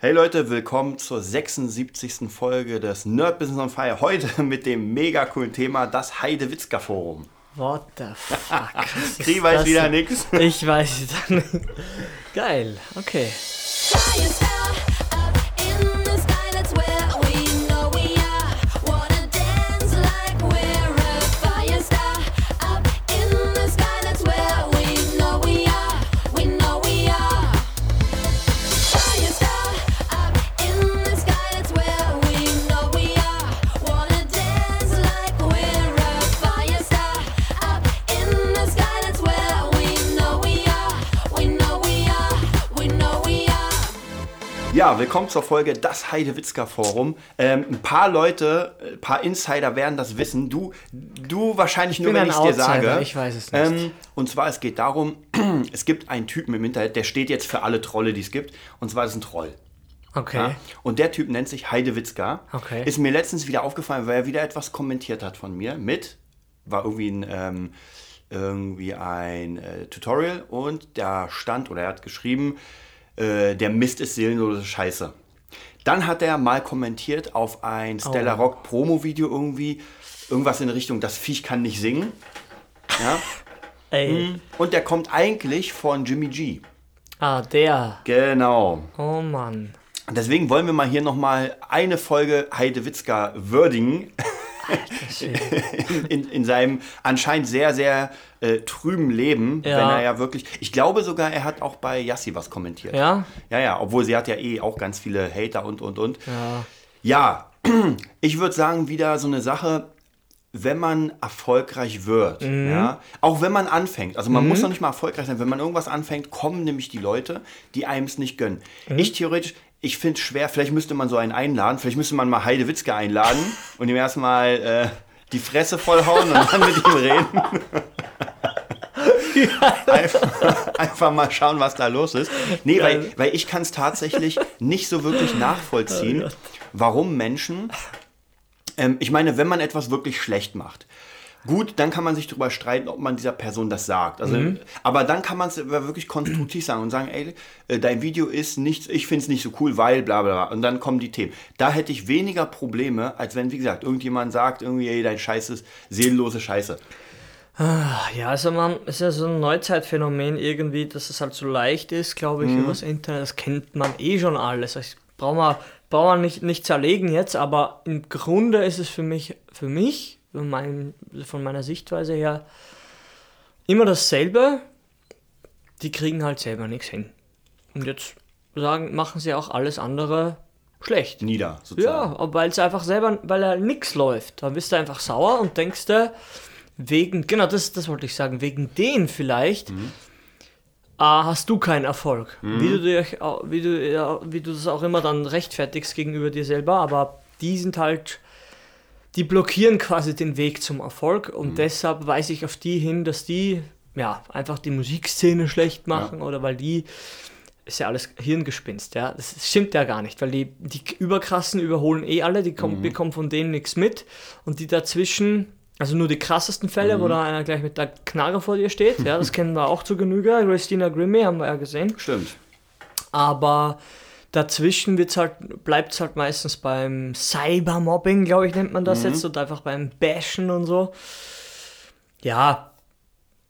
Hey Leute, willkommen zur 76. Folge des Nerd Business on Fire. Heute mit dem mega coolen Thema das Heidewitzka Forum. What the fuck? Ist weiß wieder nix. Ich weiß es nicht. Geil, okay. Ja, willkommen zur Folge Das Heidewitzka Forum. Ähm, ein paar Leute, ein paar Insider werden das wissen. Du, du wahrscheinlich nur, wenn ich es dir sage. ich weiß es nicht. Ähm, und zwar, es geht darum, es gibt einen Typen im Internet, der steht jetzt für alle Trolle, die es gibt. Und zwar ist es ein Troll. Okay. Ja? Und der Typ nennt sich Heidewitzka. Okay. Ist mir letztens wieder aufgefallen, weil er wieder etwas kommentiert hat von mir mit, war irgendwie ein, ähm, irgendwie ein äh, Tutorial und da stand oder er hat geschrieben, äh, der Mist ist seelenlose Scheiße. Dann hat er mal kommentiert auf ein Stella Oh. Rock Promo-Video irgendwie, irgendwas in Richtung, das Viech kann nicht singen. Ja? Ey. Und der kommt eigentlich von Jimmy G. Ah, der. Genau. Oh Mann. Deswegen wollen wir mal hier nochmal eine Folge Heidewitzka würdigen. in, in, in seinem anscheinend sehr, sehr äh, trüben Leben, Ja. wenn er ja wirklich. Ich glaube sogar, er hat auch bei Yassi was kommentiert. Ja? Ja, ja, obwohl sie hat ja eh auch ganz viele Hater und und und. Ja. Ja, ich würde sagen, wieder so eine Sache, wenn man erfolgreich wird, Mhm. ja, auch wenn man anfängt, also man muss noch nicht mal erfolgreich sein, wenn man irgendwas anfängt, kommen nämlich die Leute, die einem es nicht gönnen. Mhm. Ich theoretisch, ich finde es schwer, vielleicht müsste man so einen einladen, vielleicht müsste man mal Heide Witzke einladen und ihm erstmal äh, die Fresse vollhauen und dann mit ihm reden. einfach, einfach mal schauen, was da los ist. Nee, weil, weil ich kann es tatsächlich nicht so wirklich nachvollziehen, Oh warum Menschen ähm, ich meine, wenn man etwas wirklich schlecht macht, gut, dann kann man sich darüber streiten, ob man dieser Person das sagt. Also, Mhm. Aber dann kann man es wirklich konstruktiv sagen und sagen, ey, äh, dein Video ist nicht, ich finde es nicht so cool, weil bla bla bla. Und dann kommen die Themen. Da hätte ich weniger Probleme, als wenn, wie gesagt, irgendjemand sagt, irgendwie, ey, dein Scheiß ist seelenlose Scheiße. Ja, also man, es ist ja so ein Neuzeitphänomen irgendwie, dass es halt so leicht ist, glaube ich, übers Internet. Das kennt man eh schon alles. Ich brauche man, brauch man nicht, nicht zerlegen jetzt, aber im Grunde ist es für mich, für mich, von, meinem, von meiner Sichtweise her, immer dasselbe. Die kriegen halt selber nichts hin. Und jetzt sagen, machen sie auch alles andere schlecht. Nieder, sozusagen. Ja, weil es einfach selber, weil er nichts läuft. Dann bist du einfach sauer und denkst dir, wegen, genau das, das wollte ich sagen, wegen denen vielleicht ah, hast du keinen Erfolg. Wie, du au- wie, du, wie du das auch immer dann rechtfertigst gegenüber dir selber, aber die sind halt, die blockieren quasi den Weg zum Erfolg und deshalb weise ich auf die hin, dass die ja einfach die Musikszene schlecht machen oder weil die ist ja alles Hirngespinst, ja. Das stimmt ja gar nicht, weil die, die Überkrassen überholen eh alle, die kommen, bekommen von denen nichts mit. Und die dazwischen, also nur die krassesten Fälle, wo da einer gleich mit der Knarre vor dir steht, ja, das kennen wir auch zu Genüge. Christina Grimmie haben wir ja gesehen. Stimmt. Aber dazwischen wird's halt, bleibt es halt meistens beim Cybermobbing, glaube ich, nennt man das jetzt, und einfach beim Bashen und so. Ja,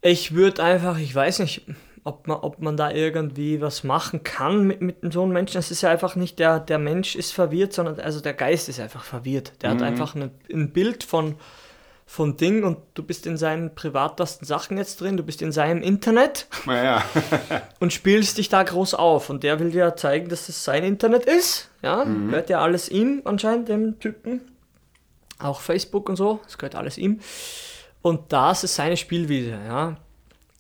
ich würde einfach, ich weiß nicht, ob man, ob man da irgendwie was machen kann mit, mit so einem Menschen. Es ist ja einfach nicht der, der Mensch ist verwirrt, sondern also der Geist ist einfach verwirrt. Der hat einfach eine, ein Bild von, von Ding und du bist in seinen privatesten Sachen jetzt drin, du bist in seinem Internet Naja. und spielst dich da groß auf. Und der will dir zeigen, dass es sein Internet ist. Ja, gehört ja alles ihm anscheinend, dem Typen. Auch Facebook und so, es gehört alles ihm. Und das ist seine Spielwiese, ja.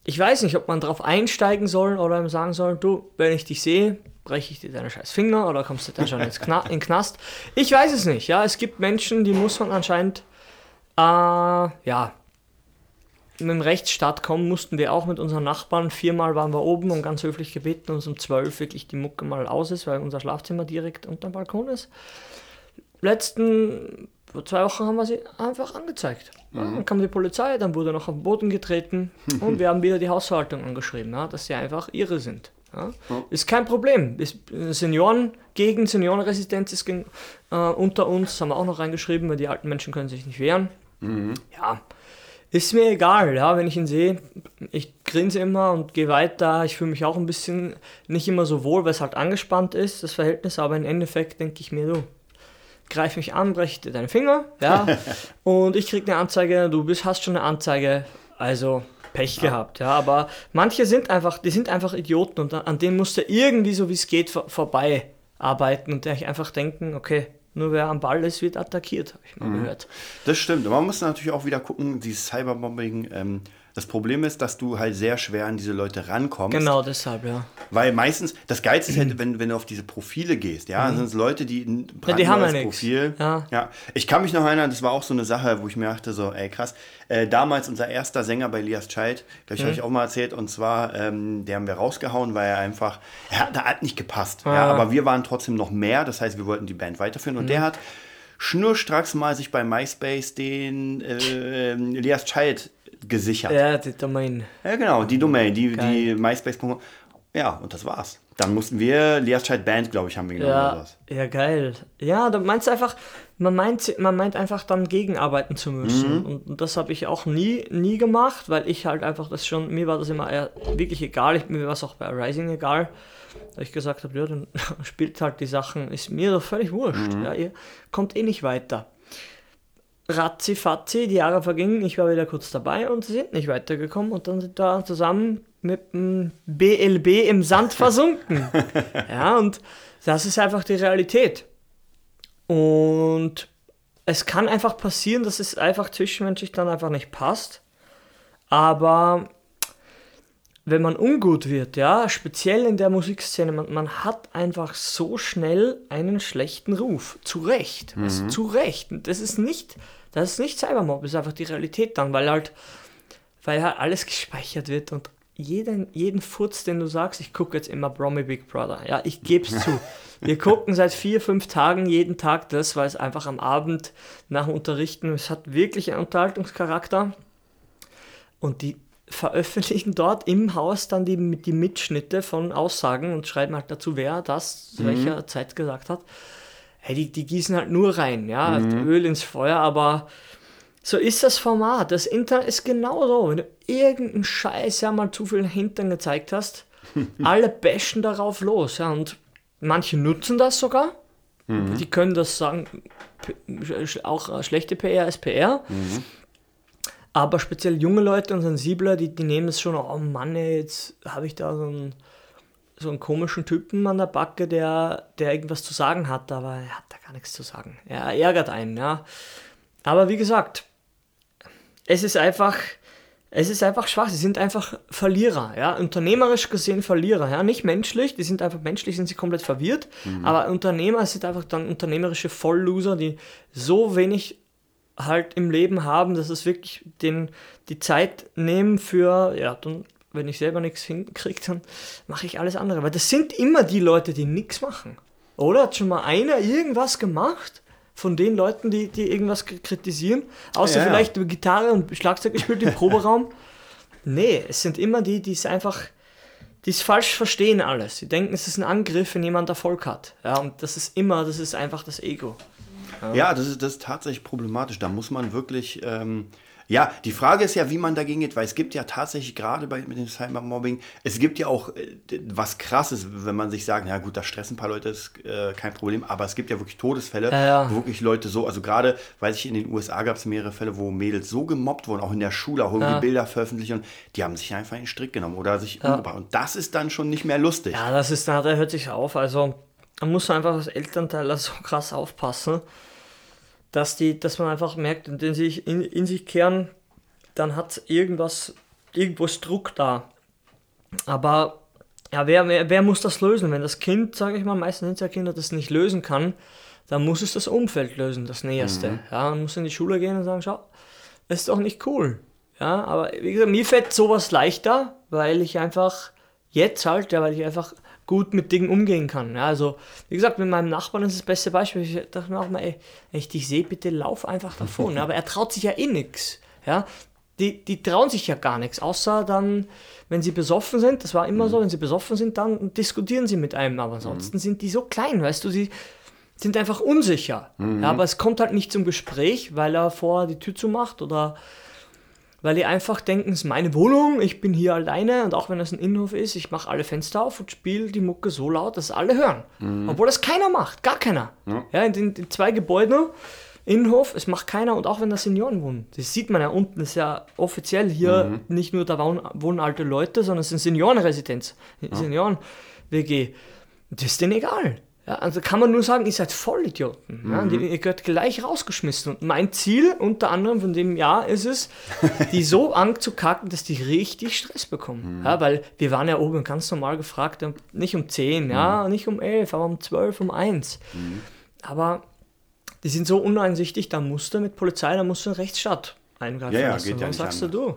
Ich weiß nicht, ob man darauf einsteigen soll oder ihm sagen soll, du, wenn ich dich sehe, breche ich dir deine scheiß Finger oder kommst du dann schon ins Kna in Knast. Ich weiß es nicht, ja. Es gibt Menschen, die muss man anscheinend, äh, ja, mit dem Rechtsstaat kommen mussten wir auch mit unseren Nachbarn. Viermal waren wir oben und ganz höflich gebeten, uns um zwölf wirklich die Mucke mal aus ist, weil unser Schlafzimmer direkt unter dem Balkon ist. Letzten vor zwei Wochen haben wir sie einfach angezeigt. Ja, dann kam die Polizei, dann wurde noch auf den Boden getreten und wir haben wieder die Hausverwaltung angeschrieben, ja, dass sie einfach irre sind. Ja? Ist kein Problem. Ist, äh, Senioren gegen Seniorenresistenz ist gegen, äh, unter uns, haben wir auch noch reingeschrieben, weil die alten Menschen können sich nicht wehren. Ja, ist mir egal, ja, wenn ich ihn sehe. Ich grinse immer und gehe weiter. Ich fühle mich auch ein bisschen nicht immer so wohl, weil es halt angespannt ist, das Verhältnis, aber im Endeffekt denke ich mir, du, greif mich an, brech dir deinen Finger, ja, und ich krieg eine Anzeige, du bist, hast schon eine Anzeige, also Pech gehabt, ja, aber manche sind einfach, die sind einfach Idioten und an, denen musst du irgendwie so wie es geht vor, vorbei arbeiten und einfach denken, okay, nur wer am Ball ist, wird attackiert, habe ich mal gehört. Das stimmt. Man muss natürlich auch wieder gucken, dieses Cyberbombing. Ähm, das Problem ist, dass du halt sehr schwer an diese Leute rankommst. Genau deshalb, ja. Weil meistens, das Geilste ist halt, wenn, wenn du auf diese Profile gehst, ja, dann sind es Leute, die ein Mhm. Ja, die haben ja brandneues. Profil. Ja. Ich kann mich noch erinnern, das war auch so eine Sache, wo ich mir dachte, so, ey krass, äh, damals unser erster Sänger bei Elias Child, glaube ich, habe Mhm. ich auch mal erzählt, und zwar, ähm, der haben wir rausgehauen, weil er einfach, er hat, der hat nicht gepasst, ja, Ah. aber wir waren trotzdem noch mehr, das heißt, wir wollten die Band weiterführen und Mhm. der hat schnurstracks mal sich bei MySpace den äh, Elias Child gesichert. Ja, die Domain. Ja, genau, die Domain, die, Geil. die MySpace. Ja, und das war's. Dann mussten wir Lias Child Band, glaube ich, haben wir genommen oder Ja, sowas. ja, geil. Ja, da meinst du einfach, man meint, man meint einfach dann gegenarbeiten zu müssen. Und, und das habe ich auch nie, nie gemacht, weil ich halt einfach das schon, mir war das immer eher wirklich egal. Ich, mir war es auch bei Rising egal. Da ich gesagt habe, ja, dann spielt halt die Sachen, ist mir doch völlig wurscht. Ja, ihr kommt eh nicht weiter. Ratzi fatzi, die Jahre vergingen, ich war wieder kurz dabei und sie sind nicht weitergekommen und dann sind wir zusammen mit dem BLB im Sand versunken. ja, und das ist einfach die Realität. Und es kann einfach passieren, dass es einfach zwischenmenschlich dann einfach nicht passt. Aber wenn man ungut wird, ja, speziell in der Musikszene, man, man hat einfach so schnell einen schlechten Ruf. Zu Recht. Also zu Recht. Und das ist nicht, das ist nicht Cybermob, das ist einfach die Realität dann, weil halt, weil halt alles gespeichert wird und jeden, jeden Furz, den du sagst, ich gucke jetzt immer Brommy Big Brother. Ja, ich geb's zu. Wir gucken seit vier, fünf Tagen jeden Tag das, weil es einfach am Abend nach dem Unterrichten, es hat wirklich einen Unterhaltungscharakter. Und die veröffentlichen dort im Haus dann die, die Mitschnitte von Aussagen und schreiben halt dazu, wer das zu welcher Zeit gesagt hat. Hey, die, die gießen halt nur rein, ja, Öl ins Feuer, aber so ist das Format. Das Internet ist genau so. Wenn du irgendeinen Scheiß ja mal zu viel Hintern gezeigt hast, alle bashen darauf los, ja, und manche nutzen das sogar. Die können das sagen, auch äh, schlechte PR ist PR. Aber speziell junge Leute und Sensibler, die, die nehmen es schon, oh Mann, ey, jetzt habe ich da so einen, so einen komischen Typen an der Backe, der, der irgendwas zu sagen hat, aber er hat da gar nichts zu sagen. Er ärgert einen, ja. Aber wie gesagt, es ist einfach, es ist einfach schwach. Sie sind einfach Verlierer, ja. Unternehmerisch gesehen Verlierer, ja. Nicht menschlich, die sind einfach menschlich, sind sie komplett verwirrt. Aber Unternehmer sind einfach dann unternehmerische Vollloser, die so wenig halt im Leben haben, dass es wirklich den, die Zeit nehmen für, ja, dann, wenn ich selber nichts hinkriege, dann mache ich alles andere. Weil das sind immer die Leute, die nichts machen. Oder hat schon mal einer irgendwas gemacht? Von den Leuten, die, die irgendwas kritisieren? Außer Ja, ja. vielleicht Gitarre und Schlagzeug gespielt im Proberaum? Nee, es sind immer die, die es einfach, die es falsch verstehen alles. Sie denken, es ist ein Angriff, wenn jemand Erfolg hat. Ja, und das ist immer, das ist einfach das Ego. Ja, das ist, das ist tatsächlich problematisch. Da muss man wirklich. Ähm, ja, die Frage ist ja, wie man dagegen geht, weil es gibt ja tatsächlich gerade bei mit dem Cybermobbing, es gibt ja auch äh, was krasses, wenn man sich sagt, na gut, da stressen ein paar Leute, ist äh, kein Problem, aber es gibt ja wirklich Todesfälle, Ja, ja. wo wirklich Leute so, also gerade, weiß ich, in den USA gab es mehrere Fälle, wo Mädels so gemobbt wurden, auch in der Schule, auch irgendwie Ja. Bilder veröffentlicht und die haben sich einfach in den Strick genommen oder sich umgebracht. Und das ist dann schon nicht mehr lustig. Ja, das ist, da hört sich auf. Also, man muss einfach als Elternteil so krass aufpassen, dass, die, dass man einfach merkt, wenn sie sich in, in sich kehren, dann hat irgendwas, irgendwo ist Druck da. Aber ja, wer, wer, wer muss das lösen? Wenn das Kind, sage ich mal, meistens sind es ja Kinder, das nicht lösen kann, dann muss es das Umfeld lösen, das Näherste. Ja, man muss in die Schule gehen und sagen, schau, das ist doch nicht cool. Ja, aber wie gesagt, mir fällt sowas leichter, weil ich einfach jetzt halt, ja, weil ich einfach gut mit Dingen umgehen kann. Ja, also, wie gesagt, mit meinem Nachbarn ist das beste Beispiel. Ich dachte mir auch mal, ey, wenn ich dich sehe, bitte lauf einfach davon. Aber er traut sich ja eh nix. Ja, die, die trauen sich ja gar nichts, außer dann, wenn sie besoffen sind, das war immer Mhm. so, wenn sie besoffen sind, dann diskutieren sie mit einem, aber ansonsten sind die so klein, weißt du, sie sind einfach unsicher. Mhm. Ja, aber es kommt halt nicht zum Gespräch, weil er vorher die Tür zumacht oder weil die einfach denken, es ist meine Wohnung, ich bin hier alleine und auch wenn das ein Innenhof ist, ich mache alle Fenster auf und spiele die Mucke so laut, dass alle hören. Obwohl das keiner macht, gar keiner. Ja, in den, den zwei Gebäuden, Innenhof, es macht keiner und auch wenn da Senioren wohnen. Das sieht man ja unten, ist ja offiziell hier nicht nur da wohnen, wohnen alte Leute, sondern es ist eine Seniorenresidenz, Senioren-WG. Das ist denen egal. Ja, also kann man nur sagen, ihr seid Vollidioten. Ja, und ihr, gehört gleich rausgeschmissen. Und mein Ziel, unter anderem von dem Jahr, ist es, die so anzukacken, dass die richtig Stress bekommen. Ja, weil wir waren ja oben ganz normal gefragt, nicht um 10, ja, nicht um 11, aber um 12, um 1. Aber die sind so uneinsichtig, da musst du mit Polizei, da musst du einen Rechtsstaat eingreifen Ja, ja, lassen. geht Und ja dann nicht sagst du, du,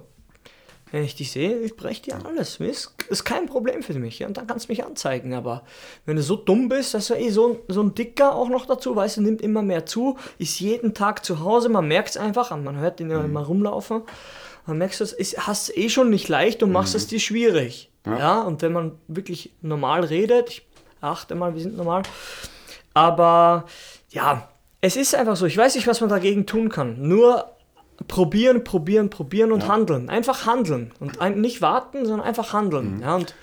wenn ich dich sehe, ich breche dir alles. Ist, ist kein Problem für mich. Ja, und dann kannst du mich anzeigen. Aber wenn du so dumm bist, dass du eh so, ein- so ein Dicker auch noch dazu, weißt du, nimmt immer mehr zu, ist jeden Tag zu Hause, man merkt es einfach, man hört ihn ja immer rumlaufen. Man merkt es, hast es eh schon nicht leicht und machst es dir schwierig. Ja. und wenn man wirklich normal redet, ich achte mal, wir sind normal, aber ja, es ist einfach so. Ich weiß nicht, was man dagegen tun kann. Nur probieren, probieren, probieren und handeln. Einfach handeln. Und ein, nicht warten, sondern einfach handeln. Ja, und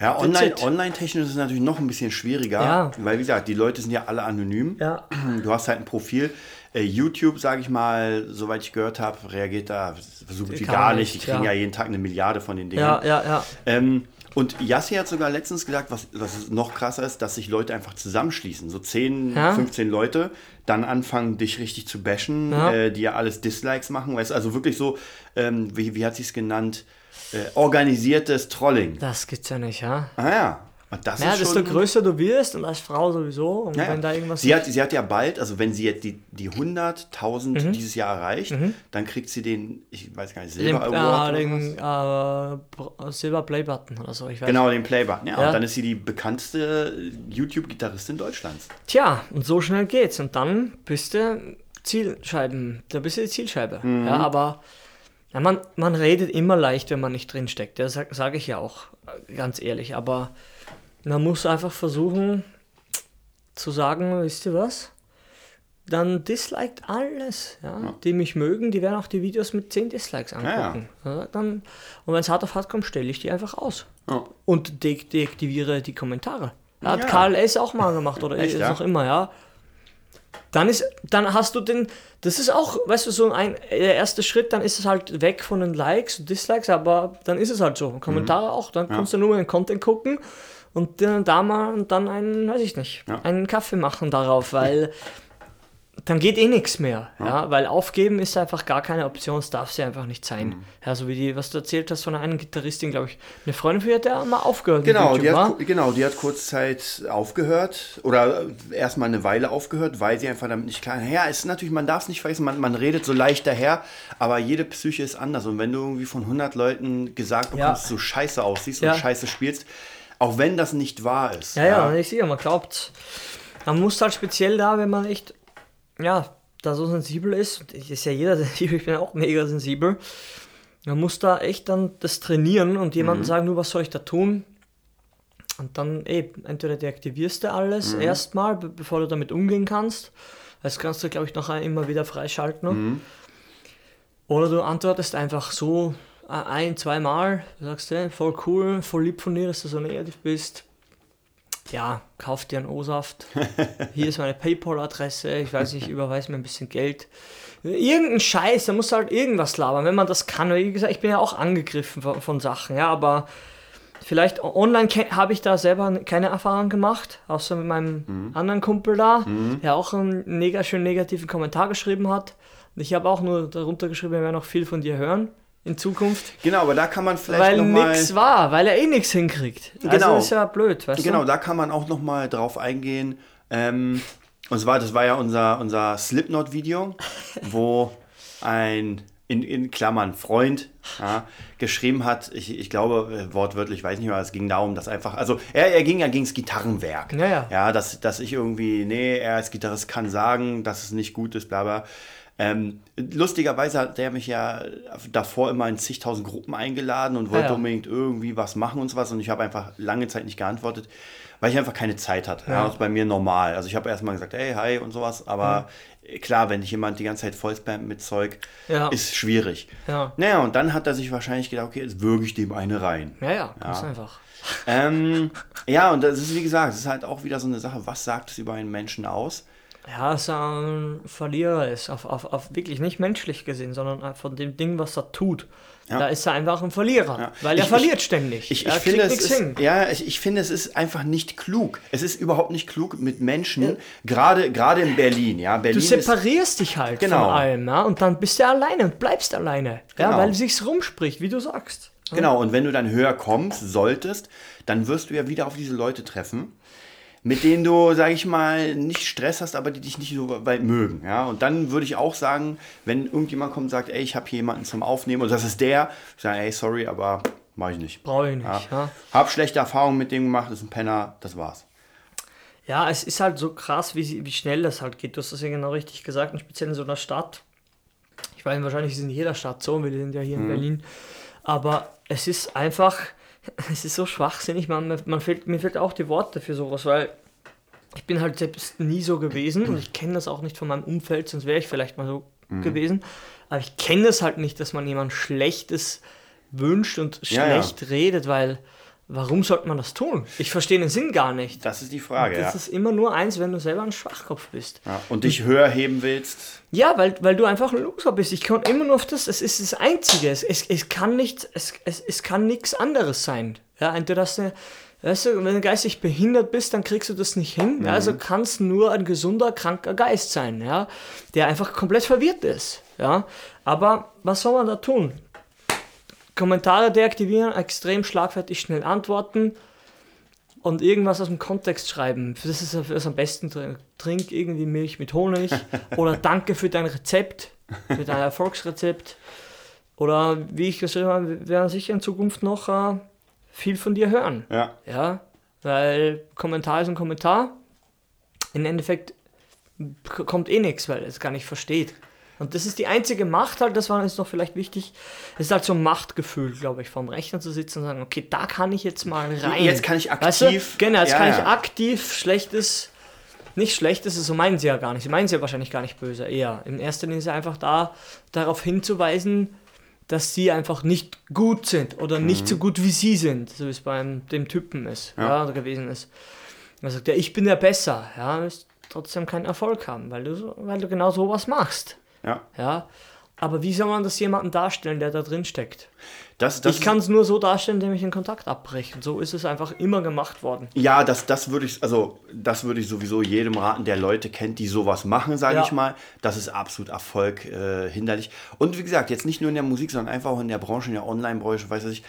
Ja, online, it. online-technisch ist es natürlich noch ein bisschen schwieriger, Ja. weil wie gesagt, die Leute sind ja alle anonym. ja, Du hast halt ein Profil. Äh, YouTube, sage ich mal, soweit ich gehört habe, reagiert da so gut wie Gar nicht. Die kriegen ja. ja. jeden Tag eine Milliarde von den Dingen. ja, ja, ja. Ähm, und Yassi hat sogar letztens gesagt, was, was noch krasser ist, dass sich Leute einfach zusammenschließen. So 10, Ja. 15 Leute, dann anfangen, dich richtig zu bashen, Ja. äh, die ja alles Dislikes machen. Weißt also wirklich so, ähm, wie, wie hat sie es genannt? Äh, organisiertes Trolling. Das gibt's ja nicht, ja. Ah ja. Und das Ja, ist desto größer du wirst und als Frau sowieso. Und Ja, wenn da irgendwas. sie, hat, sie hat ja bald, also wenn sie jetzt die, die 100.000 Mhm. dieses Jahr erreicht, dann kriegt sie den, ich weiß gar nicht, den, Silber äh, Award. oder den äh, Silber Play-Button oder so. Ich weiß Genau, den Playbutton. Ja, Ja. und dann ist sie die bekannteste YouTube-Gitarristin Deutschlands. Tja, und so schnell geht's. Und dann bist du Zielscheiben, da bist du die Zielscheibe. Mhm. Ja, aber ja, man, man redet immer leicht, wenn man nicht drinsteckt. Das sage sag ich ja auch äh, ganz ehrlich. Aber man muss einfach versuchen zu sagen, wisst ihr was? Dann disliked alles. Ja? Die mich mögen, die werden auch die Videos mit 10 Dislikes angucken. Ja, dann, und wenn es hart auf hart kommt, stelle ich die einfach aus. Ja. Und de deaktiviere die Kommentare. Hat Ja. Karl S. auch mal gemacht oder Echt, ist ja? noch immer, ja. Dann ist, dann hast du den, das ist auch, weißt du, so ein der erste Schritt, dann ist es halt weg von den Likes und Dislikes, aber dann ist es halt so. Kommentare auch, dann kannst du nur den Content gucken und äh, da mal und dann einen, weiß ich nicht, Ja. einen Kaffee machen darauf, weil dann geht eh nichts mehr. Ja. weil aufgeben ist einfach gar keine Option, es darf sie einfach nicht sein. Mhm. Ja, so wie die, was du erzählt hast von einer Gitarristin, glaube ich, eine Freundin von ihr hat ja mal aufgehört. Genau, die hat, genau, die hat kurz Zeit aufgehört oder erstmal eine Weile aufgehört, weil sie einfach damit nicht klar Ja, es ist natürlich, man darf es nicht vergessen, man, man redet so leicht daher, aber jede Psyche ist anders. Und wenn du irgendwie von 100 Leuten gesagt bekommst, Ja. du scheiße aussiehst Ja. und scheiße spielst, auch wenn das nicht wahr ist. Ja, ja, ich sehe, man glaubt. Man muss halt speziell da, wenn man echt, ja, da so sensibel ist, ist ja jeder sensibel, ich bin ja auch mega sensibel, man muss da echt dann das trainieren und jemandem sagen, nur was soll ich da tun? Und dann, ey, entweder deaktivierst du alles erstmal, be bevor du damit umgehen kannst. Das kannst du, glaube ich, noch immer wieder freischalten. Oder du antwortest einfach so ein, zweimal, du sagst, hey, voll cool, voll lieb von dir, dass du so negativ bist. Ja, kauf dir einen O-Saft. Hier ist meine Paypal-Adresse. Ich weiß nicht, überweis mir ein bisschen Geld. Irgendein Scheiß, da muss halt irgendwas labern, wenn man das kann. Wie gesagt, ich bin ja auch angegriffen von, von Sachen, ja, aber vielleicht online habe ich da selber keine Erfahrung gemacht, außer mit meinem anderen Kumpel da, der auch einen mega schön negativen Kommentar geschrieben hat. Ich habe auch nur darunter geschrieben, wir werden noch viel von dir hören in Zukunft. Genau, aber da kann man vielleicht Weil nochmal... nix war, weil er eh nichts hinkriegt. Also Genau. ist ja blöd, weißt Genau, du? da kann man auch noch mal drauf eingehen. Ähm, und zwar, das war ja unser, unser Slipknot-Video, wo ein, in, in Klammern, Freund ja, geschrieben hat, ich, ich glaube, wortwörtlich, weiß nicht mehr, es ging darum, dass einfach, also er, er ging ja gegen das Gitarrenwerk. Ja, ja. Ja, dass, dass ich irgendwie, nee, er als Gitarrist kann sagen, dass es nicht gut ist, bla bla. Ähm, lustigerweise hat der mich ja davor immer in zigtausend Gruppen eingeladen und wollte Ah, ja. unbedingt irgendwie was machen und sowas. Und ich habe einfach lange Zeit nicht geantwortet, weil ich einfach keine Zeit hatte. Ja. das ist bei mir normal. Also ich habe erstmal gesagt, hey, hi und sowas. Aber klar, wenn dich jemand die ganze Zeit vollspammt mit Zeug, Ja. ist schwierig. Ja. Naja, und dann hat er sich wahrscheinlich gedacht, okay, jetzt würge ich dem eine rein. Ja, ja, ganz einfach. Ähm, ja, und das ist, wie gesagt, es ist halt auch wieder so eine Sache, was sagt es über einen Menschen aus? Ja, er ein Verlierer ist, auf, auf, auf wirklich nicht menschlich gesehen, sondern von dem Ding, was er tut. Ja. Da ist er einfach ein Verlierer, Ja. weil er Ich- verliert ich- ständig. Ich, ich finde, es ist, hin. ja, ich, ich finde, es ist einfach nicht klug. Es ist überhaupt nicht klug mit Menschen, gerade gerade in Berlin. Ja, Du Berlin ist, separierst dich halt Genau. von allem, ja, und dann bist du alleine und bleibst alleine, ja, Genau. weil sich's rumspricht, wie du sagst. Genau, und wenn du dann höher kommst, solltest, dann wirst du ja wieder auf diese Leute treffen, mit denen du, sag ich mal, nicht Stress hast, aber die dich nicht so weit mögen. Ja? Und dann würde ich auch sagen, wenn irgendjemand kommt und sagt, ey, ich habe hier jemanden zum Aufnehmen und das ist der, ich sage, ey, sorry, aber mach ich nicht. Brauche ich nicht. Ja. Ja. Hab schlechte Erfahrungen mit dem gemacht, ist ein Penner, das war's. Ja, es ist halt so krass, wie, wie schnell das halt geht. Du hast das ja genau richtig gesagt, und speziell in so einer Stadt. Ich weiß, wahrscheinlich ist es in jeder Stadt so, wir sind ja hier in Berlin. Aber es ist einfach, es ist so schwachsinnig, man, man fehlt, mir fehlt auch die Worte für sowas, weil ich bin halt selbst nie so gewesen und ich kenne das auch nicht von meinem Umfeld, sonst wäre ich vielleicht mal so gewesen. Aber ich kenne das halt nicht, dass man jemand Schlechtes wünscht und Ja, ja. schlecht redet, weil warum sollte man das tun? Ich verstehe den Sinn gar nicht. Das ist die Frage, ja. Das ist immer nur eins, wenn du selber ein Schwachkopf bist. ja. Und dich höher heben willst. Ja, weil, weil du einfach ein Loser bist. Ich kann immer nur auf das, es ist das Einzige. Es, es, es kann nicht, es, es, es kann nichts anderes sein. Ja, entweder hast du, weißt du, wenn du geistig behindert bist, dann kriegst du das nicht hin. Ja, also kannst nur ein gesunder, kranker Geist sein, ja, der einfach komplett verwirrt ist. Ja, aber was soll man da tun? Kommentare deaktivieren, extrem schlagfertig schnell antworten und irgendwas aus dem Kontext schreiben. Das ist das am besten drin. Trink irgendwie Milch mit Honig oder danke für dein Rezept, für dein Erfolgsrezept. Oder wie ich geschrieben habe, wir werden sicher in Zukunft noch äh, viel von dir hören. Ja. Ja, weil Kommentar ist ein Kommentar. Im Endeffekt kommt eh nichts, weil es gar nicht versteht. Und das ist die einzige Macht halt, das war jetzt noch vielleicht wichtig, es ist halt so ein Machtgefühl, glaube ich, vom Rechner zu sitzen und sagen, okay, da kann ich jetzt mal rein. Jetzt kann ich Weißt du? aktiv- Genau, jetzt Ja, kann ich ja. aktiv Schlechtes, nicht Schlechtes, so meinen sie ja gar nicht, sie meinen sie ja wahrscheinlich gar nicht böse, eher. In erster Linie ist er einfach da, darauf hinzuweisen, dass sie einfach nicht gut sind oder Mhm. nicht so gut wie sie sind, so wie es beim dem Typen ist, Ja. ja, oder gewesen ist. Er sagt, ja, ich bin ja besser, ja, wirst trotzdem keinen Erfolg haben, weil du, so- weil du genau sowas machst, Ja. ja. Aber wie soll man das jemandem darstellen, der da drin steckt? Das, das ich kann es nur so darstellen, indem ich den Kontakt abbreche. Und so ist es einfach immer gemacht worden. Ja, das, das würde ich, also das würde ich sowieso jedem raten, der Leute kennt, die sowas machen, sage Ja. ich mal. Das ist absolut Erfolg äh, hinderlich. Und wie gesagt, jetzt nicht nur in der Musik, sondern einfach auch in der Branche, in der Online-Branche, weiß ich.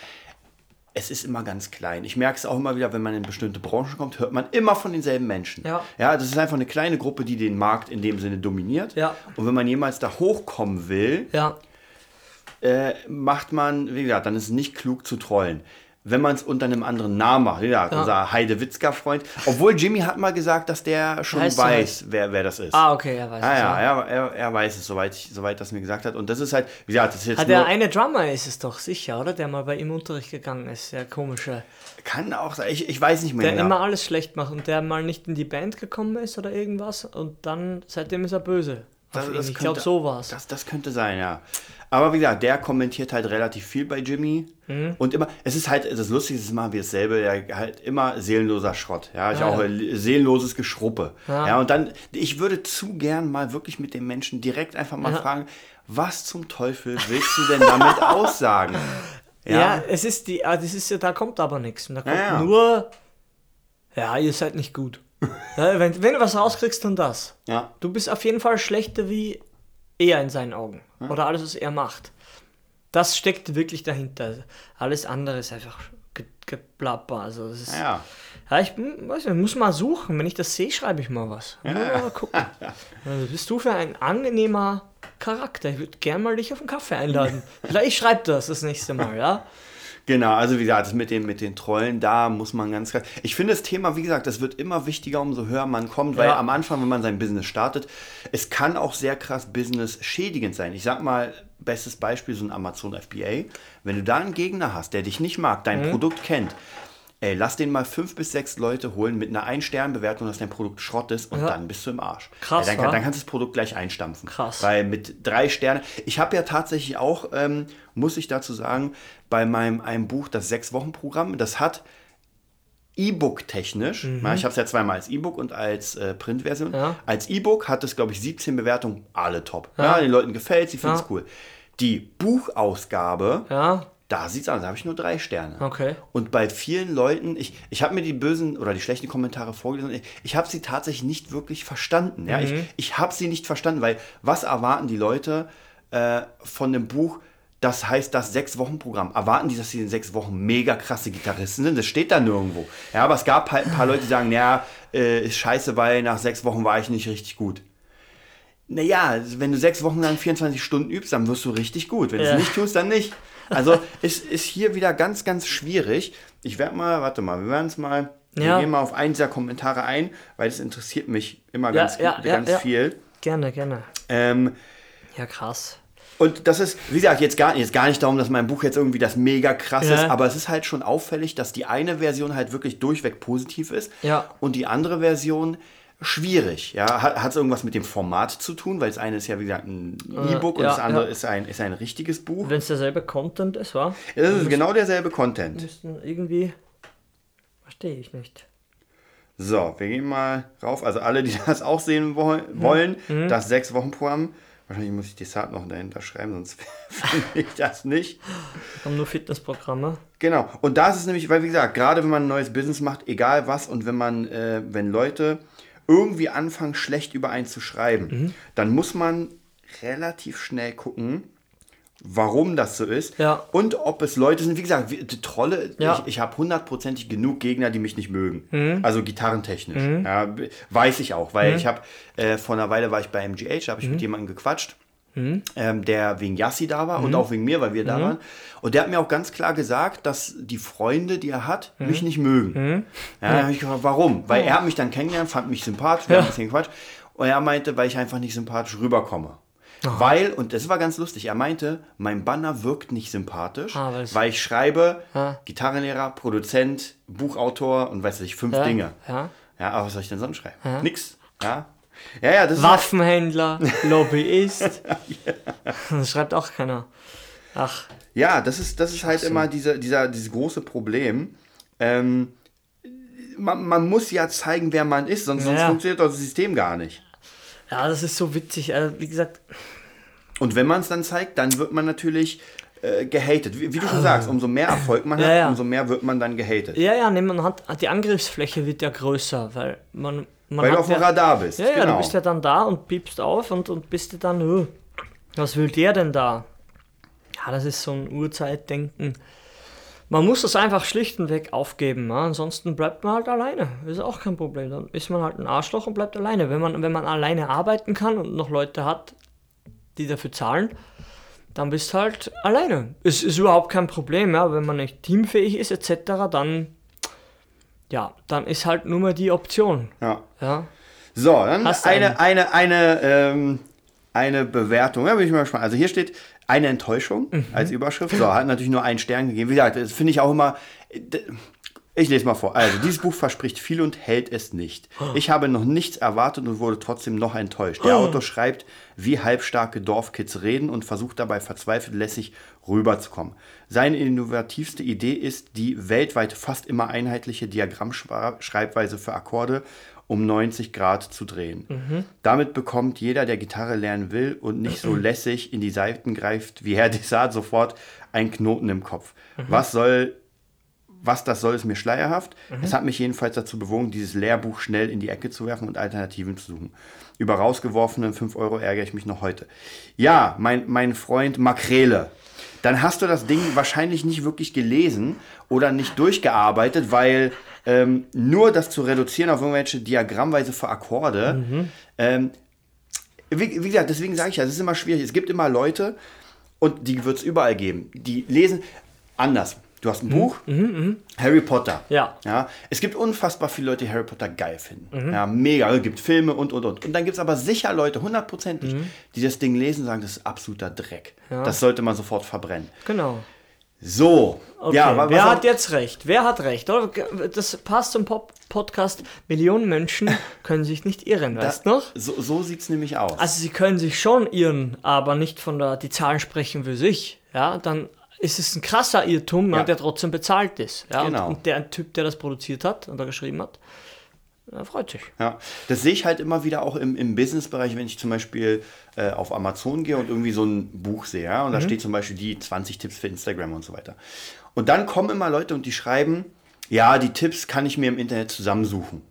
Es ist immer ganz klein. Ich merke es auch immer wieder, wenn man in bestimmte Branchen kommt, hört man immer von denselben Menschen. Ja. ja, das ist einfach eine kleine Gruppe, die den Markt in dem Sinne dominiert. Ja. Und wenn man jemals da hochkommen will, Ja, äh, macht man, wie gesagt, dann ist es nicht klug zu trollen. Wenn man es unter einem anderen Namen macht, ja, unser Heidewitzka-Freund. Obwohl Jimmy hat mal gesagt, dass der schon Heißt so weiß, wer, wer das ist. ah, okay, er weiß Ah, es, ja, er, er, er weiß es, soweit, ich, soweit das mir gesagt hat. Und das ist halt, wie gesagt, das ist jetzt nur, der eine Drummer ist es doch sicher, oder? Der mal bei ihm Unterricht gegangen ist. Der komische. kann auch sein, ich, ich weiß nicht mehr Der genau. immer alles schlecht macht und der mal nicht in die Band gekommen ist oder irgendwas. Und dann, seitdem ist er böse. Auf ihn. ich glaube, so war's. Das, das könnte sein, ja. Aber wie gesagt, der kommentiert halt relativ viel bei Jimmy. Mhm. Und immer, es ist halt, das Lustige ist immer wie dasselbe, der halt immer seelenloser Schrott. Ja, ich Ja, auch ja. seelenloses Geschruppe. Ja. Ja. und dann, ich würde zu gern mal wirklich mit dem Menschen direkt einfach mal Ja. fragen, was zum Teufel willst du denn damit aussagen? Ja, es ist die, ah, das ist ja, da kommt aber nichts. Da kommt Ja, ja. nur, ja, ihr seid nicht gut. Ja, wenn, wenn du was rauskriegst, dann das. Ja. Du bist auf jeden Fall schlechter wie er in seinen Augen. Oder alles, was er macht. Das steckt wirklich dahinter. Alles andere ist einfach ge- geplapper. Also das ist, Ja. ja, ich hm, weiß nicht, muss mal suchen. Wenn ich das sehe, schreibe ich mal was. Ja. Mal gucken. Also, bist du für ein angenehmer Charakter? Ich würde gerne mal dich auf einen Kaffee einladen. Vielleicht ich schreibe das das nächste Mal, ja? Genau, also wie gesagt, das mit den, mit den Trollen, da muss man ganz klar. Ich finde das Thema, wie gesagt, das wird immer wichtiger, umso höher man kommt, weil Ja. am Anfang, wenn man sein Business startet, es kann auch sehr krass Business schädigend sein. Ich sag mal, bestes Beispiel, so ein Amazon FBA. Wenn du da einen Gegner hast, der dich nicht mag, Mhm. dein Produkt kennt, ey, lass den mal fünf bis sechs Leute holen mit einer Ein-Stern-Bewertung, dass dein Produkt Schrott ist und Ja. dann bist du im Arsch. Krass, ey, dann, dann kannst du das Produkt gleich einstampfen. Krass. Weil mit drei Sternen. Ich habe ja tatsächlich auch, ähm, muss ich dazu sagen, bei meinem einem Buch, das Sechs-Wochen-Programm, das hat E-Book technisch, Mhm. ich habe es ja zweimal als E-Book und als äh, Printversion. Ja. Als E-Book hat es, glaube ich, 17 Bewertungen, alle top. Ja. den Leuten gefällt, sie finden es Ja. cool. Die Buchausgabe, Ja, da sieht es aus, da habe ich nur drei Sterne. Okay. Und bei vielen Leuten, ich, ich habe mir die bösen oder die schlechten Kommentare vorgelesen, ich, ich habe sie tatsächlich nicht wirklich verstanden. Ja? Ich, ich habe sie nicht verstanden, weil was erwarten die Leute äh, von dem Buch, das heißt das Sechs-Wochen-Programm? Erwarten die, dass sie in sechs Wochen mega krasse Gitarristen sind? Das steht da nirgendwo. Ja, aber es gab halt ein paar Leute, die sagen, ja, äh, ist scheiße, weil nach sechs Wochen war ich nicht richtig gut. Naja, wenn du sechs Wochen lang 24 Stunden übst, dann wirst du richtig gut. Wenn du Ja. es nicht tust, dann nicht. Also es ist hier wieder ganz, ganz schwierig. Ich werde mal, warte mal, wir werden es mal, wir Ja. gehen mal auf einen dieser Kommentare ein, weil das interessiert mich immer Ja, ganz, ja, ja, ganz viel. gerne, gerne. Ähm, Ja, krass. und das ist, wie gesagt, jetzt gar, jetzt gar nicht darum, dass mein Buch jetzt irgendwie das mega krass ist, aber es ist halt schon auffällig, dass die eine Version halt wirklich durchweg positiv ist Ja. und die andere Version schwierig. Ja, hat es irgendwas mit dem Format zu tun, weil das eine ist ja wie gesagt ein E-Book und ja, das andere ja. ist ein ist ein richtiges Buch. Wenn es derselbe Content ist, war? Das ist genau derselbe Content. Müssten irgendwie. Verstehe ich nicht. So, wir gehen mal rauf. Also alle, die das auch sehen woll- wollen, das sechs Wochen Programm. Wahrscheinlich muss ich die Saat noch dahinter schreiben, sonst finde ich das nicht. Wir haben nur Fitnessprogramme. Genau. Und da ist es nämlich, weil wie gesagt, gerade wenn man ein neues Business macht, egal was, und wenn man, äh, wenn Leute irgendwie anfangen, schlecht über einen zu schreiben, Mhm. dann muss man relativ schnell gucken, warum das so ist Ja. und ob es Leute sind, wie gesagt, wie, die Trolle, Ja. Mhm. ich, ich habe hundertprozentig genug Gegner, die mich nicht mögen. Also gitarrentechnisch. Ja, b- weiß ich auch, weil ich habe, äh, vor einer Weile war ich bei MGH, da habe ich Mhm. mit jemandem gequatscht ähm, der wegen Yassi da war und auch wegen mir, weil wir da waren. Und der hat mir auch ganz klar gesagt, dass die Freunde, die er hat, mich nicht mögen. Ja, dann hab ich gefragt, warum? Weil er hat mich dann kennengelernt, fand mich sympathisch, haben ein bisschen gequatscht. Und er meinte, weil ich einfach nicht sympathisch rüberkomme. Weil, und das war ganz lustig, er meinte, mein Banner wirkt nicht sympathisch, Ah, weil ich schreibe, Ah. Gitarrenlehrer, Produzent, Buchautor und weiß ich, fünf Ja, Dinge. ja. Ja, aber was soll ich denn sonst schreiben? Nix. Ja. Ja, ja, das halt- Waffenhändler, Lobbyist. Das schreibt auch keiner. Ach, Ja, das ist, das ist halt immer diese, dieser, dieses große Problem. Ähm, man, man muss ja zeigen, wer man ist, sonst, sonst Ja. funktioniert das System gar nicht. ja, das ist so witzig. Also, wie gesagt, Und wenn man es dann zeigt, dann wird man natürlich äh, gehatet. Wie, wie du schon sagst, umso mehr Erfolg man hat, Ja, ja. umso mehr wird man dann gehatet. ja, ja, nee, man hat, die Angriffsfläche wird ja größer, weil man. Man Weil du auf dem ja, Radar bist. Ja, ja, genau. du bist ja dann da und piepst auf und, und bist dir dann, "Ö, was will der denn da? Ja, das ist so ein Urzeitdenken. Man muss das einfach schlicht und weg aufgeben. Ja? Ansonsten bleibt man halt alleine. Ist auch kein Problem. Dann ist man halt ein Arschloch und bleibt alleine. Wenn man, wenn man alleine arbeiten kann und noch Leute hat, die dafür zahlen, dann bist du halt alleine. Es ist überhaupt kein Problem. Ja? Wenn man nicht teamfähig ist etc., dann, ja, dann ist halt nur mal die Option. ja. Ja. So, dann Hast eine, eine, eine, ähm, eine Bewertung. Ja, bin ich mal gespannt. Also hier steht eine Enttäuschung Mhm. als Überschrift. So, hat natürlich nur einen Stern gegeben. Wie gesagt, das finde ich auch immer. Ich lese mal vor. Also, dieses Buch verspricht viel und hält es nicht. Ich habe noch nichts erwartet und wurde trotzdem noch enttäuscht. Der Autor schreibt, wie halbstarke Dorfkids reden und versucht dabei verzweifelt lässig rüberzukommen. Seine innovativste Idee ist die weltweit fast immer einheitliche Diagrammschreibweise für Akkorde um 90 Grad zu drehen. Damit bekommt jeder, der Gitarre lernen will und nicht so lässig in die Seiten greift wie Herr Desart, sofort einen Knoten im Kopf. Was soll was das soll, ist mir schleierhaft. Es hat mich jedenfalls dazu bewogen, dieses Lehrbuch schnell in die Ecke zu werfen und Alternativen zu suchen. Über rausgeworfene 5 Euro ärgere ich mich noch heute. Ja, mein, mein Freund Makrele. Dann hast du das Ding wahrscheinlich nicht wirklich gelesen oder nicht durchgearbeitet, weil ähm, nur das zu reduzieren auf irgendwelche Diagrammweise für Akkorde, ähm, wie, wie gesagt, deswegen sage ich ja, es ist immer schwierig. Es gibt immer Leute, und die wird es überall geben, die lesen anders. Du hast ein Buch, Harry Potter. Mhm, Ja. ja. Es gibt unfassbar viele Leute, die Harry Potter geil finden. Mhm. Ja, mega. Es gibt Filme und, und, und. Und dann gibt es aber sicher Leute, hundertprozentig, Mhm. die das Ding lesen und sagen, das ist absoluter Dreck. Das sollte man sofort verbrennen. Genau. So. Okay, Ja, wer hat jetzt recht? Wer hat recht? Das passt zum Pop Podcast. Millionen Menschen können sich nicht irren, weißt du noch? So, so sieht es nämlich aus. Also sie können sich schon irren, aber nicht von der, die Zahlen sprechen für sich. Ja, dann ist es ein krasser Irrtum, Ja. der trotzdem bezahlt ist. Ja, Genau. und, und der Typ, der das produziert hat oder geschrieben hat, der freut sich. Ja, das sehe ich halt immer wieder auch im, im Businessbereich, wenn ich zum Beispiel äh, auf Amazon gehe und irgendwie so ein Buch sehe, ja, und da steht zum Beispiel die 20 Tipps für Instagram und so weiter. Und dann kommen immer Leute und die schreiben, ja, die Tipps kann ich mir im Internet zusammensuchen.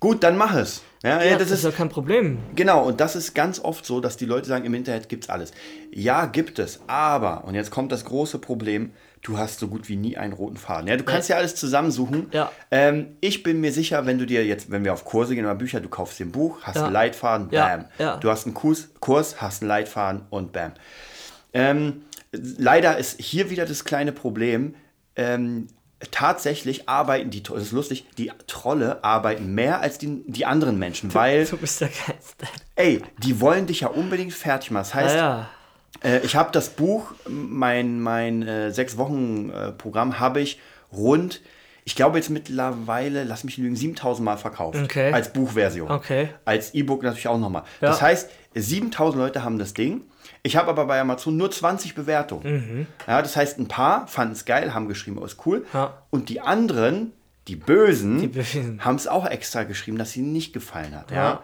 Gut, dann mach es. Ja, ja, das ist ja kein Problem. Genau, und das ist ganz oft so, dass die Leute sagen, im Internet gibt's alles. Ja, gibt es, aber, und jetzt kommt das große Problem, du hast so gut wie nie einen roten Faden. Ja, du kannst ja alles zusammensuchen. Ja. Ähm, ich bin mir sicher, wenn du dir jetzt, wenn wir auf Kurse gehen oder Bücher, du kaufst dir ein Buch, hast Ja. einen Leitfaden, Ja, bam. ja. Du hast einen Kurs, Kurs, hast einen Leitfaden und bam. Ähm, leider ist hier wieder das kleine Problem. Ähm, tatsächlich arbeiten die, das ist lustig, die Trolle arbeiten mehr als die, die anderen Menschen, weil, Du bist der Geilste. ey, die wollen dich ja unbedingt fertig machen. Das heißt, Ja, äh, ich habe das Buch, mein, mein äh, sechs Wochen äh, Programm, habe ich rund, ich glaube jetzt mittlerweile, lass mich lügen, 7000 Mal verkauft. Okay. Als Buchversion. Okay. Als E-Book natürlich auch nochmal. Ja. Das heißt, 7000 Leute haben das Ding. Ich habe aber bei Amazon nur 20 Bewertungen. Ja, das heißt, ein paar fanden es geil, haben geschrieben, oh, ist cool. Mhm. Ja. Und die anderen, die Bösen, Bösen. haben es auch extra geschrieben, dass ihnen nicht gefallen hat. Ja. Ja.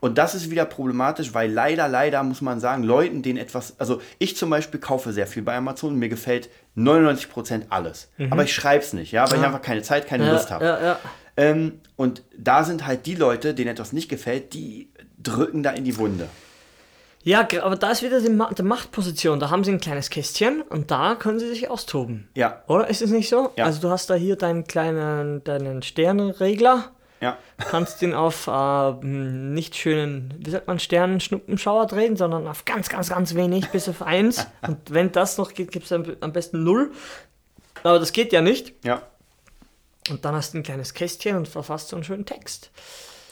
Und das ist wieder problematisch, weil leider, leider muss man sagen, Leuten, denen etwas, also ich zum Beispiel kaufe sehr viel bei Amazon mir gefällt 99% alles. Aber ich schreibe es nicht, ja, weil ich einfach keine Zeit, keine Mhm. Lust habe. ja, ja. Ähm, und da sind halt die Leute, denen etwas nicht gefällt, die drücken da in die Wunde. Ja, aber da ist wieder die, Ma die Machtposition. Da haben sie ein kleines Kästchen und da können sie sich austoben. Ja, Oder ist es nicht so? Ja. Also du hast da hier deinen kleinen deinen Sternenregler, ja, kannst ihn auf äh, nicht schönen, wie sagt man, Sternenschnuppenschauer drehen, sondern auf ganz, ganz, ganz wenig, bis auf 1. Und wenn das noch geht, gibt es am, besten 0. Aber das geht ja nicht. ja, Und dann hast du ein kleines Kästchen und verfasst so einen schönen Text.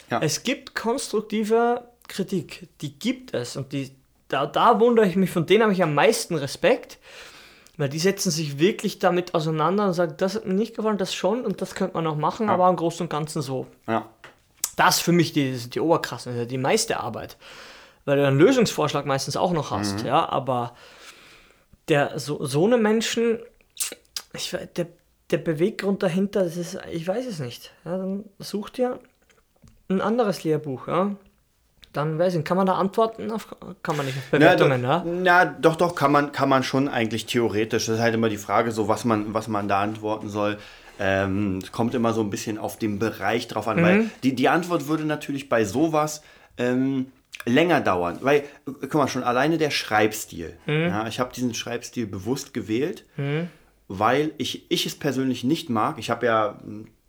Ja. Es gibt konstruktive Kritik, die gibt es. Und die, da, da wundere ich mich, von denen habe ich am meisten Respekt, weil die setzen sich wirklich damit auseinander und sagen, das hat mir nicht gefallen, das schon und das könnte man noch machen, aber im Großen und Ganzen so. ja. Das für mich die, die Oberkrasse, die meiste Arbeit. Weil du einen Lösungsvorschlag meistens auch noch hast, Mhm. ja, aber der, so, so eine Menschen, ich, der, der Beweggrund dahinter, das ist, ich weiß es nicht. Ja, dann such dir ein anderes Lehrbuch, ja. Dann weiß ich, kann man da antworten? Kann man nicht auf Na, Bewertungen, doch, ja? na, doch, doch, kann man, kann man schon eigentlich theoretisch. Das ist halt immer die Frage, so was man, was man da antworten soll. Ähm, es kommt immer so ein bisschen auf den Bereich drauf an, Mhm. weil die, die Antwort würde natürlich bei sowas ähm, länger dauern. Weil, guck mal, schon alleine der Schreibstil. Mhm. Ja, ich habe diesen Schreibstil bewusst gewählt, weil ich, ich es persönlich nicht mag. Ich habe ja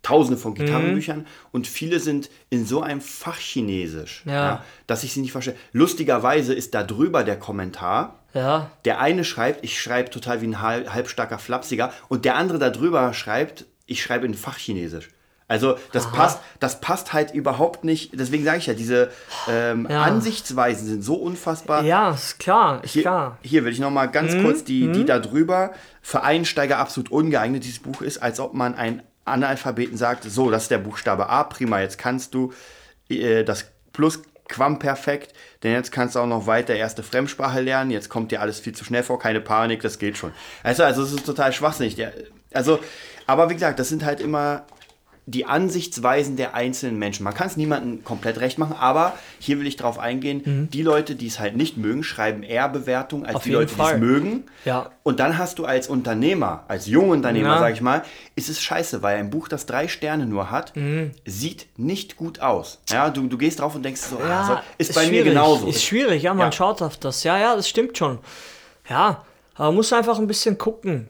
tausende von Gitarrenbüchern und viele sind in so einem Fachchinesisch, Ja. dass ich sie nicht verstehe. Lustigerweise ist da drüber der Kommentar. Ja, Der eine schreibt, ich schreibe total wie ein halb, halbstarker Flapsiger und der andere da drüber schreibt, ich schreibe in Fachchinesisch. Also das passt, das passt halt überhaupt nicht. Deswegen sage ich ja, diese ähm, Ja. Ansichtsweisen sind so unfassbar. ja, ist klar, ist Hier, klar. Mhm, hier will ich noch mal ganz kurz die, die da drüber für Einsteiger absolut ungeeignet dieses Buch ist, als ob man einen Analphabeten sagt, so, das ist der Buchstabe A, prima, jetzt kannst du äh, das Plusquamperfekt, denn jetzt kannst du auch noch weiter erste Fremdsprache lernen, jetzt kommt dir alles viel zu schnell vor, keine Panik, das geht schon. Also, also es ist total schwachsinnig. Also, aber wie gesagt, das sind halt immer die Ansichtsweisen der einzelnen Menschen. Man kann es niemandem komplett recht machen, aber hier will ich drauf eingehen, die Leute, die es halt nicht mögen, schreiben eher Bewertungen als Mhm. Auf die Leute, die Fall. es mögen. Ja. Und dann hast du als Unternehmer, als Jungunternehmer, Ja. sag ich mal, ist es scheiße, weil ein Buch, das drei Sterne nur hat, Mhm. sieht nicht gut aus. Ja, du, du gehst drauf und denkst so, ah, so Ja, ist, bei mir schwierig, genauso. Ist schwierig, ja, man Ja. schaut auf das. Ja, ja, das stimmt schon. Ja, aber man muss einfach ein bisschen gucken.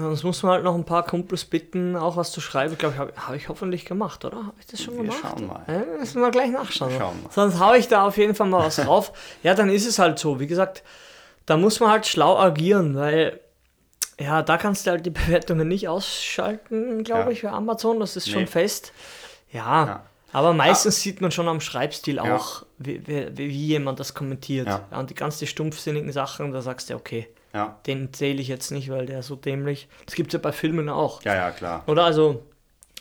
Sonst muss man halt noch ein paar Kumpels bitten, auch was zu schreiben. Ich glaube, habe hab ich hoffentlich gemacht, oder? Habe ich das schon Wir gemacht? schauen mal. Ja, müssen wir gleich nachschauen. Schauen mal. Sonst haue ich da auf jeden Fall mal was drauf. ja, dann ist es halt so. Wie gesagt, da muss man halt schlau agieren, weil Ja, da kannst du halt die Bewertungen nicht ausschalten, glaube Ja. ich, für Amazon. Das ist schon Nee. fest. Ja, Ja. aber meistens sieht man schon am Schreibstil auch, wie, wie, wie jemand das kommentiert. Ja. und die ganzen stumpfsinnigen Sachen, da sagst du, okay, Ja, den zähle ich jetzt nicht, weil der ist so dämlich. Das gibt es ja bei Filmen auch. ja, ja, klar. Oder also,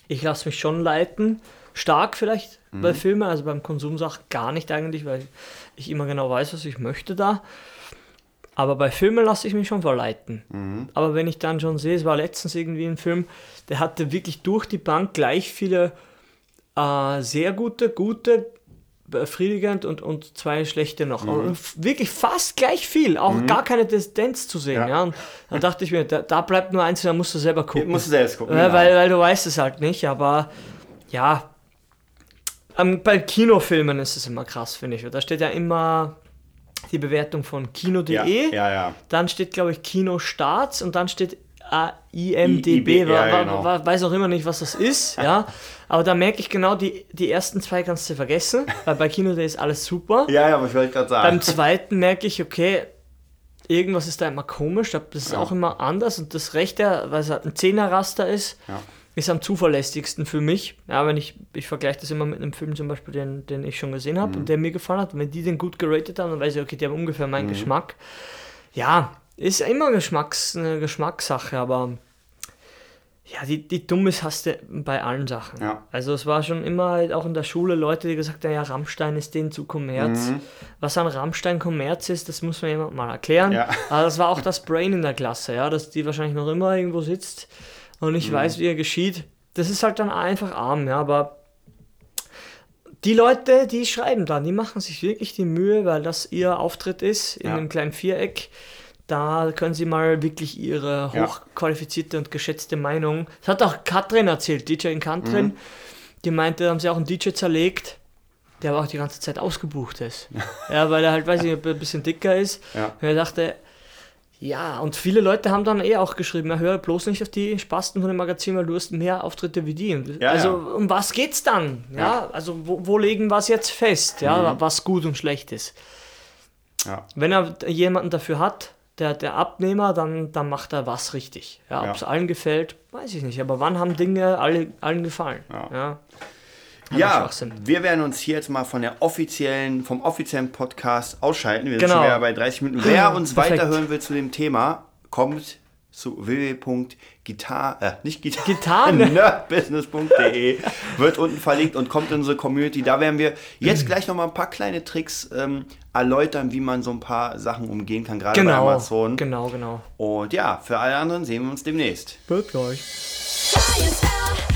ich lasse mich schon leiten. Stark vielleicht Mhm. bei Filmen, also beim Konsumsachen gar nicht eigentlich, weil ich immer genau weiß, was ich möchte da. Aber bei Filmen lasse ich mich schon verleiten. Mhm. Aber wenn ich dann schon sehe, es war letztens irgendwie ein Film, der hatte wirklich durch die Bank gleich viele äh, sehr gute, gute, befriedigend und, und zwei schlechte noch. Mhm. Wirklich fast gleich viel, auch gar keine Tendenz zu sehen. Ja. Ja. Und dann dachte ich mir, da, da bleibt nur eins, da musst du selber gucken. Musst du selbst gucken. Ja, genau. weil, weil du weißt es halt nicht, aber ja. Ähm, bei Kinofilmen ist es immer krass, finde ich. Da steht ja immer die Bewertung von kino.de. ja, ja, ja. Dann steht, glaube ich, Kinostarts und dann steht IMDB. I- IB, ja, genau. weiß auch immer nicht, was das ist. ja. Aber da merke ich genau, die, die ersten zwei kannst du vergessen, weil bei Kino.de ist alles super. Ja, ja, aber ich wollte gerade sagen. Beim zweiten merke ich, okay, irgendwas ist da immer komisch, das ist Ja. auch immer anders und das rechte, weil es halt ein Zehnerraster ist, Ja. ist am zuverlässigsten für mich. Ja, wenn ich, ich vergleiche das immer mit einem Film zum Beispiel, den, den ich schon gesehen Mhm. habe und der mir gefallen hat. Und wenn die den gut geratet haben, dann weiß ich, okay, die haben ungefähr meinen Geschmack. Ja, ist immer Geschmacks, eine Geschmackssache, aber ja, die, die Dummes hast du bei allen Sachen. Ja. Also es war schon immer halt auch in der Schule Leute, die gesagt haben, ja, Rammstein ist denen zu Kommerz. Mhm. Was an Rammstein Kommerz ist, das muss man jemand mal erklären. Ja. Aber das war auch das Brain in der Klasse, ja, dass die wahrscheinlich noch immer irgendwo sitzt und nicht weiß, wie er geschieht. Das ist halt dann einfach arm, ja, aber die Leute, die schreiben dann, die machen sich wirklich die Mühe, weil das ihr Auftritt ist in Ja. einem kleinen Viereck. Da können sie mal wirklich ihre Ja. hochqualifizierte und geschätzte Meinung. Das hat auch Katrin erzählt, DJ in Katrin. Mhm. Die meinte, da haben sie auch einen DJ zerlegt, der aber auch die ganze Zeit ausgebucht ist. ja, weil er halt, weiß ich, ein bisschen dicker ist. Ja. Und er dachte, ja, und viele Leute haben dann eh auch geschrieben, ja, hör bloß nicht auf die Spasten von dem Magazin, weil du hast mehr Auftritte wie die. Ja, also, ja. um was geht's dann? Ja, also, wo, wo legen wir es jetzt fest? Ja, Mhm. was gut und schlecht ist. Ja. Wenn er jemanden dafür hat, der, der Abnehmer, dann, dann macht er was richtig. Ja, Ja. Ob es allen gefällt, weiß ich nicht. Aber wann haben Dinge alle, allen gefallen? Ja. ja. Ja, wir werden uns hier jetzt mal von der offiziellen, vom offiziellen Podcast ausschalten. Wir sind Genau. schon wieder bei 30 Minuten. Wer uns Perfekt. weiterhören will zu dem Thema, kommt zu www.gitar, äh, nicht Gitar, Gitarren. nerdbusiness.de wird unten verlinkt und kommt in unsere Community. Da werden wir jetzt gleich noch mal ein paar kleine Tricks ähm, erläutern, wie man so ein paar Sachen umgehen kann, gerade bei Genau, Amazon. genau, genau. Und ja, für alle anderen sehen wir uns demnächst. Bis gleich.